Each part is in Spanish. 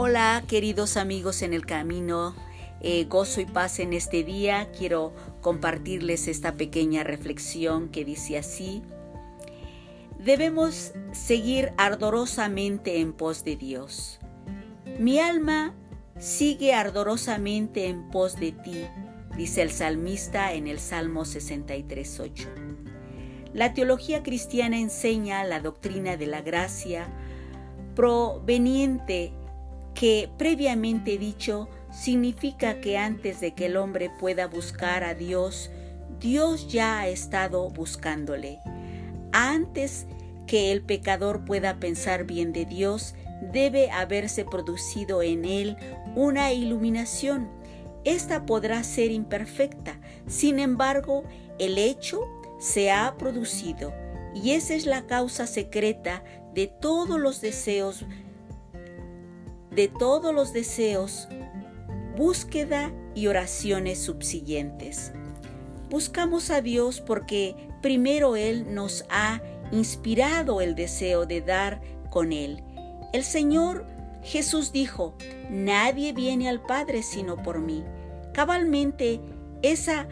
Hola queridos amigos en el camino, eh, gozo y paz en este día. Quiero compartirles esta pequeña reflexión que dice así. Debemos seguir ardorosamente en pos de Dios. Mi alma sigue ardorosamente en pos de ti, dice el salmista en el Salmo 63.8. La teología cristiana enseña la doctrina de la gracia proveniente que previamente dicho significa que antes de que el hombre pueda buscar a Dios, Dios ya ha estado buscándole. Antes que el pecador pueda pensar bien de Dios, debe haberse producido en él una iluminación. Esta podrá ser imperfecta, sin embargo, el hecho se ha producido y esa es la causa secreta de todos los deseos de todos los deseos, búsqueda y oraciones subsiguientes. Buscamos a Dios porque primero Él nos ha inspirado el deseo de dar con Él. El Señor Jesús dijo, nadie viene al Padre sino por mí. Cabalmente, esa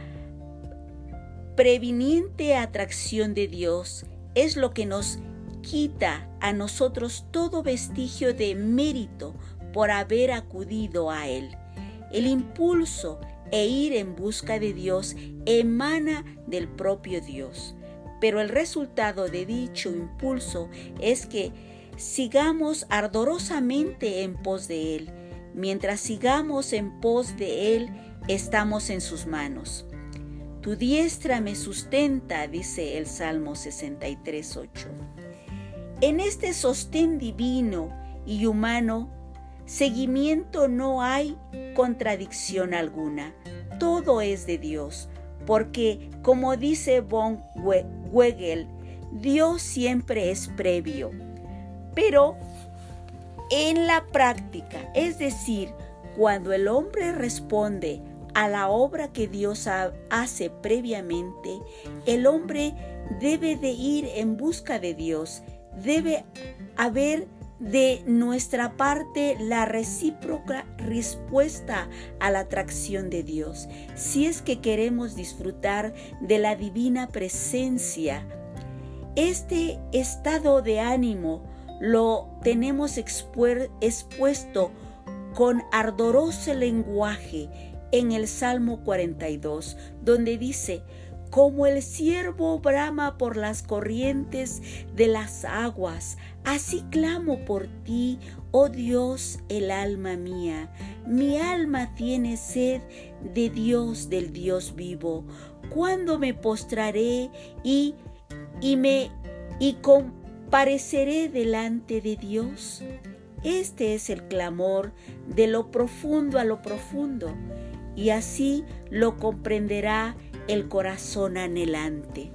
previniente atracción de Dios es lo que nos quita a nosotros todo vestigio de mérito por haber acudido a Él. El impulso e ir en busca de Dios emana del propio Dios, pero el resultado de dicho impulso es que sigamos ardorosamente en pos de Él. Mientras sigamos en pos de Él, estamos en sus manos. Tu diestra me sustenta, dice el Salmo 63.8. En este sostén divino y humano seguimiento no hay contradicción alguna. Todo es de Dios, porque como dice von Wegel, Dios siempre es previo. Pero en la práctica, es decir, cuando el hombre responde a la obra que Dios hace previamente, el hombre debe de ir en busca de Dios, debe haber de nuestra parte la recíproca respuesta a la atracción de Dios, si es que queremos disfrutar de la divina presencia. Este estado de ánimo lo tenemos expuesto con ardoroso lenguaje en el Salmo 42, donde dice, como el ciervo brama por las corrientes de las aguas, así clamo por ti, oh Dios, el alma mía. Mi alma tiene sed de Dios, del Dios vivo. ¿Cuándo me postraré y, y me y compareceré delante de Dios? Este es el clamor de lo profundo a lo profundo, y así lo comprenderá el corazón anhelante.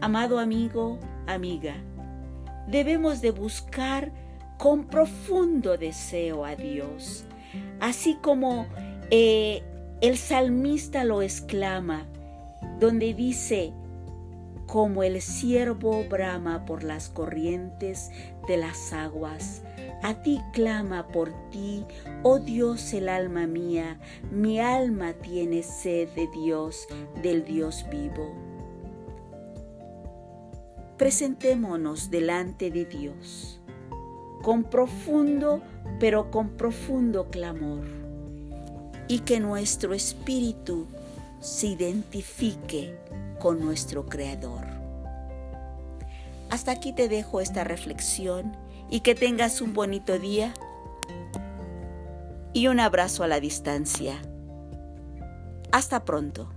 Amado amigo, amiga, debemos de buscar con profundo deseo a Dios, así como eh, el salmista lo exclama, donde dice, como el ciervo brama por las corrientes de las aguas, a ti clama por ti, oh Dios el alma mía, mi alma tiene sed de Dios, del Dios vivo. Presentémonos delante de Dios, con profundo, pero con profundo clamor, y que nuestro espíritu se identifique con nuestro Creador. Hasta aquí te dejo esta reflexión y que tengas un bonito día y un abrazo a la distancia. Hasta pronto.